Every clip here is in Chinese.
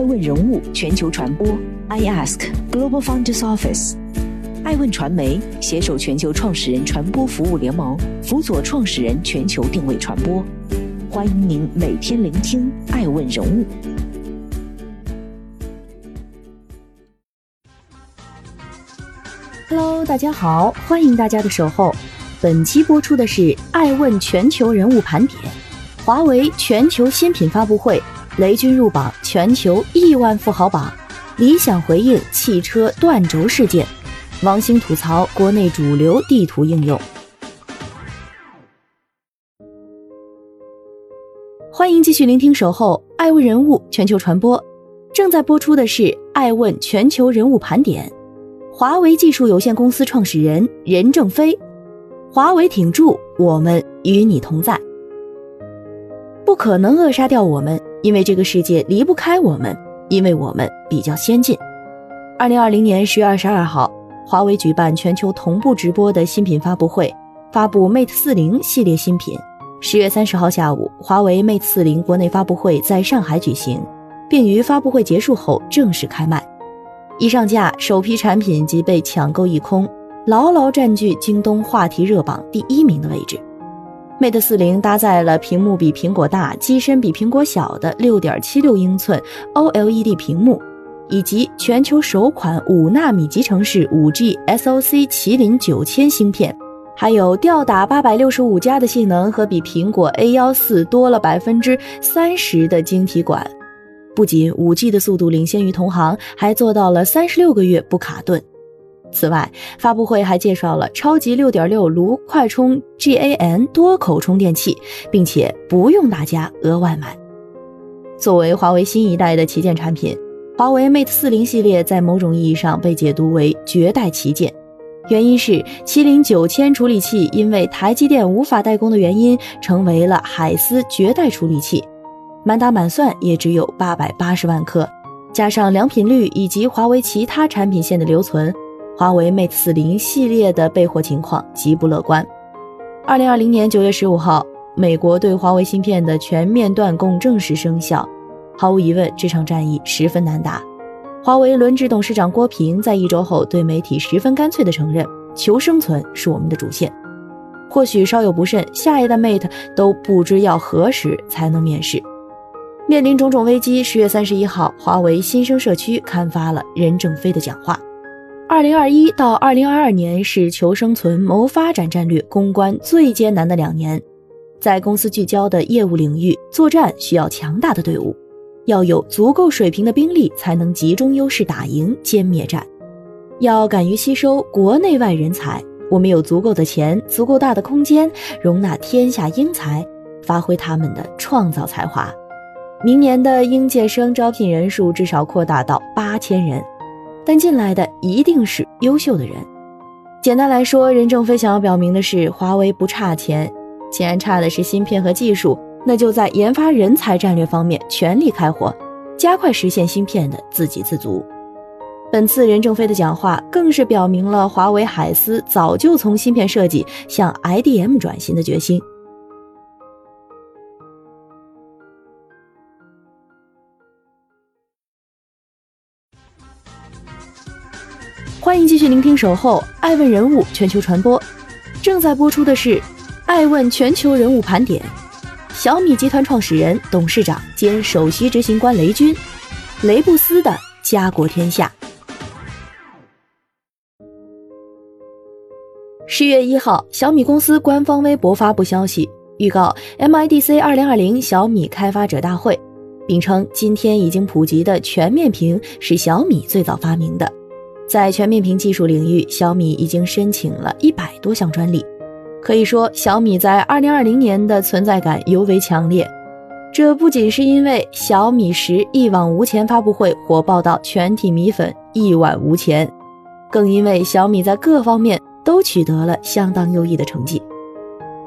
爱问人物全球传播，I Ask Global Founders Office，爱问传媒携手全球创始人传播服务联盟，辅佐创始人全球定位传播。欢迎您每天聆听爱问人物。Hello，大家好，欢迎大家的守候。本期播出的是爱问全球人物盘点，华为全球新品发布会。雷军入榜全球亿万富豪榜，理想回应汽车断轴事件，王兴吐槽国内主流地图应用。欢迎继续聆听《守候爱问人物全球传播》，正在播出的是爱问全球人物盘点。华为技术有限公司创始人任正非，华为挺住，我们与你同在，不可能扼杀掉我们。因为这个世界离不开我们，因为我们比较先进。二零二零年十月二十二号，华为举办全球同步直播的新品发布会，发布 Mate 四零系列新品。十月三十号下午，华为 Mate 四零国内发布会在上海举行，并于发布会结束后正式开卖。一上架，首批产品即被抢购一空，牢牢占据京东话题热榜第一名的位置。Mate 四零搭载了屏幕比苹果大、机身比苹果小的六点七六英寸 OLED 屏幕，以及全球首款五纳米集成式五 G SoC 麒麟九千芯片，还有吊打八百六十五加的性能和比苹果 A 幺四多了百分之三十的晶体管。不仅五 G 的速度领先于同行，还做到了三十六个月不卡顿。此外，发布会还介绍了超级六点六卢快充 GaN 多口充电器，并且不用大家额外买。作为华为新一代的旗舰产品，华为 Mate 四零系列在某种意义上被解读为绝代旗舰，原因是麒麟九千处理器因为台积电无法代工的原因，成为了海思绝代处理器，满打满算也只有八百八十万颗，加上良品率以及华为其他产品线的留存。华为 Mate 四零系列的备货情况极不乐观。二零二零年九月十五号，美国对华为芯片的全面断供正式生效。毫无疑问，这场战役十分难打。华为轮值董事长郭平在一周后对媒体十分干脆地承认：“求生存是我们的主线。”或许稍有不慎，下一代 Mate 都不知要何时才能面世。面临种种危机，十月三十一号，华为新生社区刊发了任正非的讲话。二零二一到二零二二年是求生存、谋发展战略攻关最艰难的两年，在公司聚焦的业务领域作战需要强大的队伍，要有足够水平的兵力才能集中优势打赢歼灭战，要敢于吸收国内外人才。我们有足够的钱、足够大的空间，容纳天下英才，发挥他们的创造才华。明年的应届生招聘人数至少扩大到八千人。但进来的一定是优秀的人。简单来说，任正非想要表明的是，华为不差钱，既然差的是芯片和技术，那就在研发人才战略方面全力开火，加快实现芯片的自给自足。本次任正非的讲话更是表明了华为海思早就从芯片设计向 IDM 转型的决心。欢迎继续聆听《守候爱问人物全球传播》，正在播出的是《爱问全球人物盘点》。小米集团创始人、董事长兼首席执行官雷军，雷布斯的家国天下。十月一号，小米公司官方微博发布消息，预告 MIDC 二零二零小米开发者大会，并称今天已经普及的全面屏是小米最早发明的。在全面屏技术领域，小米已经申请了一百多项专利，可以说小米在二零二零年的存在感尤为强烈。这不仅是因为小米十一往无前发布会火爆到全体米粉一往无前，更因为小米在各方面都取得了相当优异的成绩。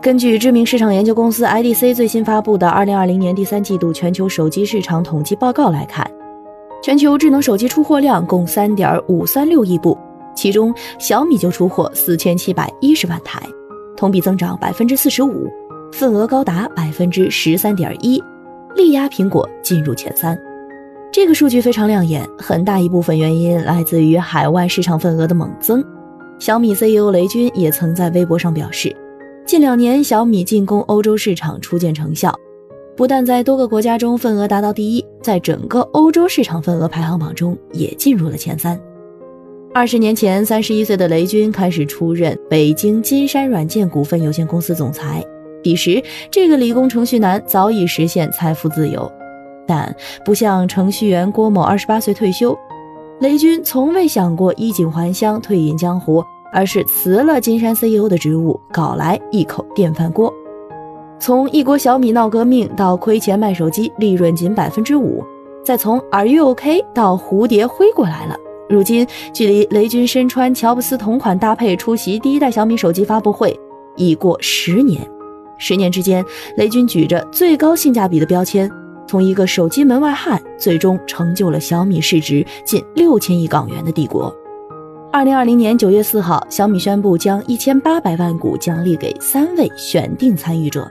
根据知名市场研究公司 IDC 最新发布的二零二零年第三季度全球手机市场统计报告来看。全球智能手机出货量共三点五三六亿部，其中小米就出货四千七百一十万台，同比增长百分之四十五，份额高达百分之十三点一，力压苹果进入前三。这个数据非常亮眼，很大一部分原因来自于海外市场份额的猛增。小米 CEO 雷军也曾在微博上表示，近两年小米进攻欧洲市场初见成效，不但在多个国家中份额达到第一，在整个欧洲市场份额排行榜中也进入了前三。二十年前，三十一岁的雷军开始出任北京金山软件股份有限公司总裁，彼时这个理工程序男早已实现财富自由。但不像程序员郭某二十八岁退休，雷军从未想过衣锦还乡、退隐江湖，而是辞了金山 CEO 的职务，搞来一口电饭锅。从一锅小米闹革命到亏钱卖手机，利润仅百分之五，再从 Are you OK 到蝴蝶飞过来了。如今，距离雷军身穿乔布斯同款搭配出席第一代小米手机发布会已过十年。十年之间，雷军举着最高性价比的标签。从一个手机门外汉，最终成就了小米市值近六千亿港元的帝国。二零二零年九月四号，小米宣布将一千八百万股奖励给三位选定参与者。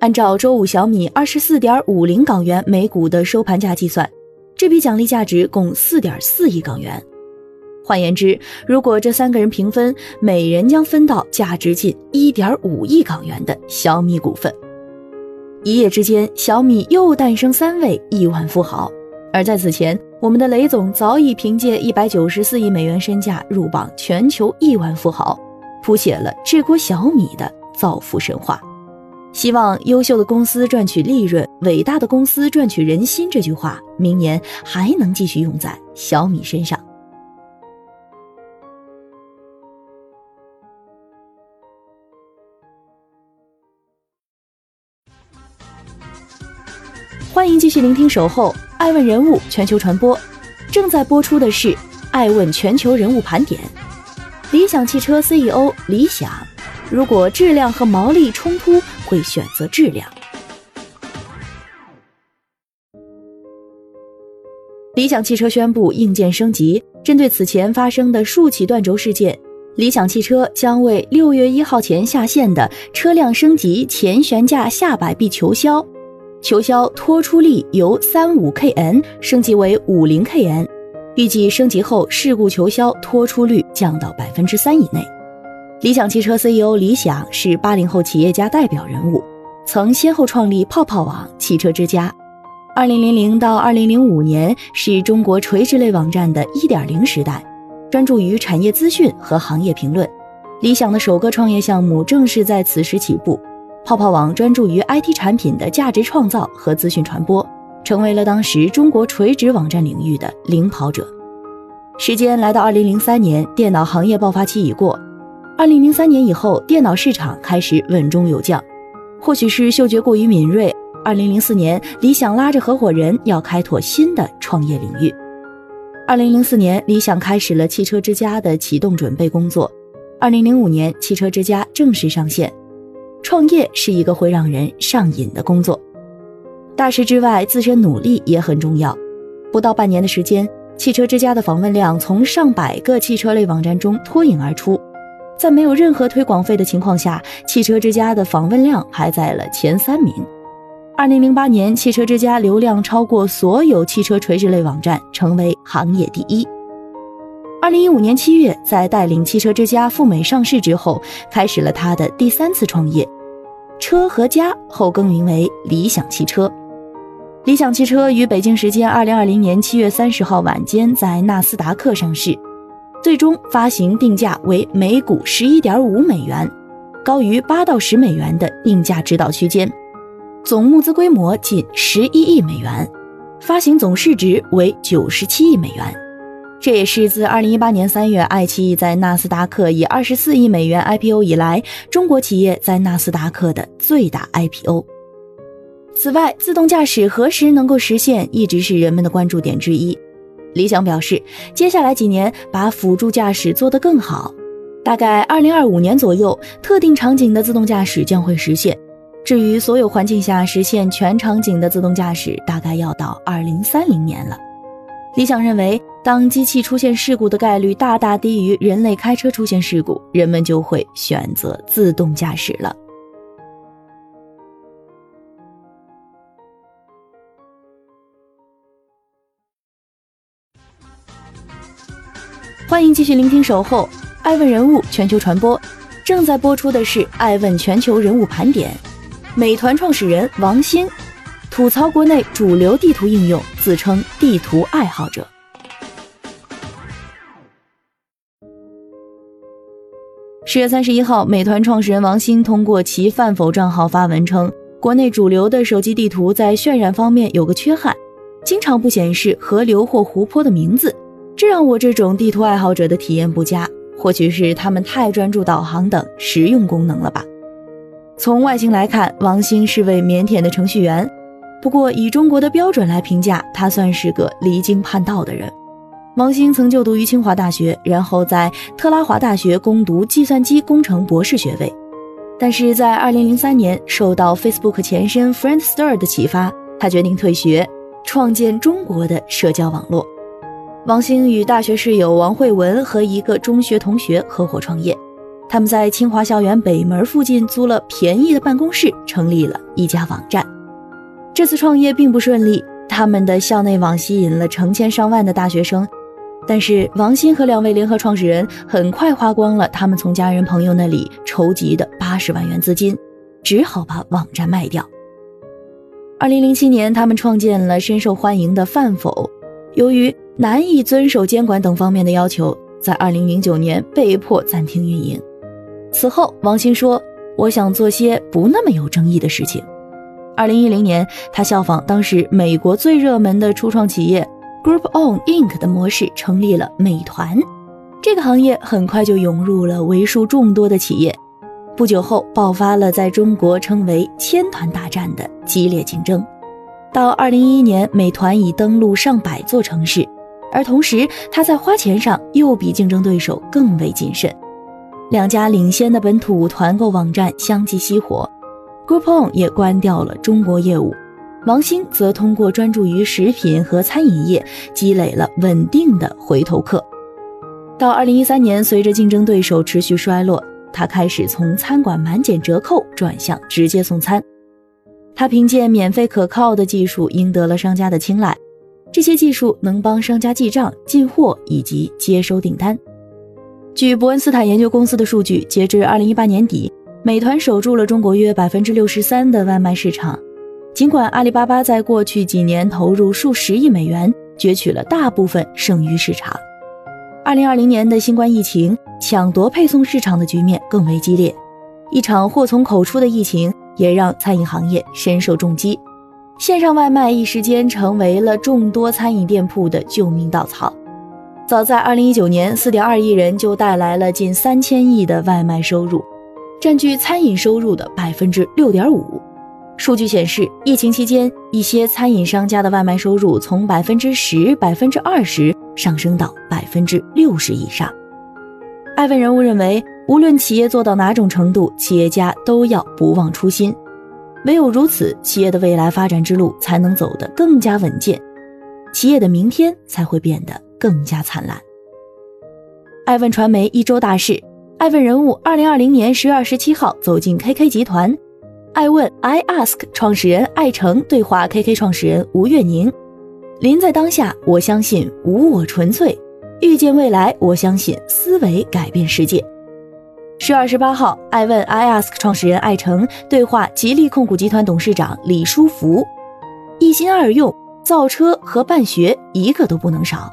按照周五小米二十四点五零港元每股的收盘价计算，这笔奖励价值共四点四亿港元。换言之，如果这三个人平分，每人将分到价值近一点五亿港元的小米股份。一夜之间，小米又诞生三位亿万富豪。而在此前，我们的雷总早已凭借一百九十四亿美元身价入榜全球亿万富豪，谱写了这锅小米的造富神话。希望优秀的公司赚取利润，伟大的公司赚取人心。这句话明年还能继续用在小米身上。欢迎继续聆听《守候爱问人物全球传播》，正在播出的是《爱问全球人物盘点》。理想汽车 CEO 李想，如果质量和毛利冲突，会选择质量。理想汽车宣布硬件升级，针对此前发生的数起断轴事件，理想汽车将为六月一号前下线的车辆升级前悬架下摆臂球销。球销拖出力由三五 kN 升级为五零 kN，预计升级后事故球销拖出率降到百分之三以内。理想汽车 CEO 李想是八零后企业家代表人物，曾先后创立泡泡网、汽车之家。二零零零到二零零五年是中国垂直类网站的一点零时代，专注于产业资讯和行业评论。理想的首个创业项目正是在此时起步。泡泡网专注于 IT 产品的价值创造和资讯传播，成为了当时中国垂直网站领域的领跑者。时间来到二零零三年，电脑行业爆发期已过。二零零三年以后，电脑市场开始稳中有降。或许是嗅觉过于敏锐，二零零四年，理想拉着合伙人要开拓新的创业领域。二零零四年，理想开始了汽车之家的启动准备工作。二零零五年，汽车之家正式上线。创业是一个会让人上瘾的工作，大事之外，自身努力也很重要。不到半年的时间，汽车之家的访问量从上百个汽车类网站中脱颖而出，在没有任何推广费的情况下，汽车之家的访问量排在了前三名。二零零八年，汽车之家流量超过所有汽车垂直类网站，成为行业第一。二零一五年七月，在带领汽车之家赴美上市之后，开始了他的第三次创业。车和家后更名为理想汽车。理想汽车于北京时间二零二零年七月三十号晚间在纳斯达克上市，最终发行定价为每股十一点五美元，高于八到十美元的定价指导区间，总募资规模近十一亿美元，发行总市值为九十七亿美元。这也是自二零一八年三月爱奇艺在纳斯达克以二十四亿美元 IPO 以来，中国企业在纳斯达克的最大 IPO。此外，自动驾驶何时能够实现，一直是人们的关注点之一。理想表示，接下来几年把辅助驾驶做得更好，大概二零二五年左右，特定场景的自动驾驶将会实现。至于所有环境下实现全场景的自动驾驶，大概要到二零三零年了。理想认为。当机器出现事故的概率大大低于人类开车出现事故，人们就会选择自动驾驶了。欢迎继续聆听《守候》，爱问人物全球传播，正在播出的是《爱问全球人物盘点》。美团创始人王兴吐槽国内主流地图应用，自称地图爱好者。十月三十一号，美团创始人王兴通过其饭否账号发文称，国内主流的手机地图在渲染方面有个缺憾，经常不显示河流或湖泊的名字，这让我这种地图爱好者的体验不佳。或许是他们太专注导航等实用功能了吧。从外形来看，王兴是位腼腆的程序员，不过以中国的标准来评价，他算是个离经叛道的人。王兴曾就读于清华大学，然后在特拉华大学攻读计算机工程博士学位。但是在2003年，受到 Facebook 前身 Friendster 的启发，他决定退学，创建中国的社交网络。王兴与大学室友王慧文和一个中学同学合伙创业，他们在清华校园北门附近租了便宜的办公室，成立了一家网站。这次创业并不顺利，他们的校内网吸引了成千上万的大学生。但是王鑫和两位联合创始人很快花光了他们从家人朋友那里筹集的八十万元资金，只好把网站卖掉。二零零七年，他们创建了深受欢迎的饭否，由于难以遵守监管等方面的要求，在二零零九年被迫暂停运营。此后，王鑫说：“我想做些不那么有争议的事情。”二零一零年，他效仿当时美国最热门的初创企业。Group On Inc. 的模式成立了美团，这个行业很快就涌入了为数众多的企业。不久后，爆发了在中国称为“千团大战”的激烈竞争。到二零一一年，美团已登陆上百座城市，而同时，他在花钱上又比竞争对手更为谨慎。两家领先的本土团购网站相继熄火，Group On 也关掉了中国业务。王兴则通过专注于食品和餐饮业，积累了稳定的回头客。到二零一三年，随着竞争对手持续衰落，他开始从餐馆满减折扣转向直接送餐。他凭借免费可靠的技术赢得了商家的青睐，这些技术能帮商家记账、进货以及接收订单。据伯恩斯坦研究公司的数据，截至二零一八年底，美团守住了中国约百分之六十三的外卖市场。尽管阿里巴巴在过去几年投入数十亿美元，攫取了大部分剩余市场，二零二零年的新冠疫情抢夺配送市场的局面更为激烈。一场祸从口出的疫情也让餐饮行业深受重击，线上外卖一时间成为了众多餐饮店铺的救命稻草。早在二零一九年，四点二亿人就带来了近三千亿的外卖收入，占据餐饮收入的百分之六点五。数据显示，疫情期间，一些餐饮商家的外卖收入从百分之十、百分之二十上升到百分之六十以上。艾问人物认为，无论企业做到哪种程度，企业家都要不忘初心，唯有如此，企业的未来发展之路才能走得更加稳健，企业的明天才会变得更加灿烂。艾问传媒一周大事：艾问人物二零二零年十月二十七号走进 KK 集团。爱问 I Ask 创始人艾诚对话 KK 创始人吴月宁，临在当下，我相信无我纯粹；遇见未来，我相信思维改变世界。十月二十八号，爱问 I Ask 创始人艾诚对话吉利控股集团董事长李书福，一心二用，造车和办学一个都不能少。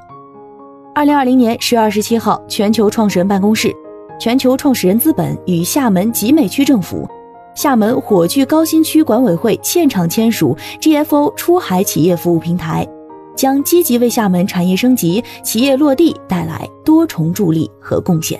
二零二零年十月二十七号，全球创始人办公室、全球创始人资本与厦门集美区政府。厦门火炬高新区管委会现场签署 GFO 出海企业服务平台，将积极为厦门产业升级、企业落地带来多重助力和贡献。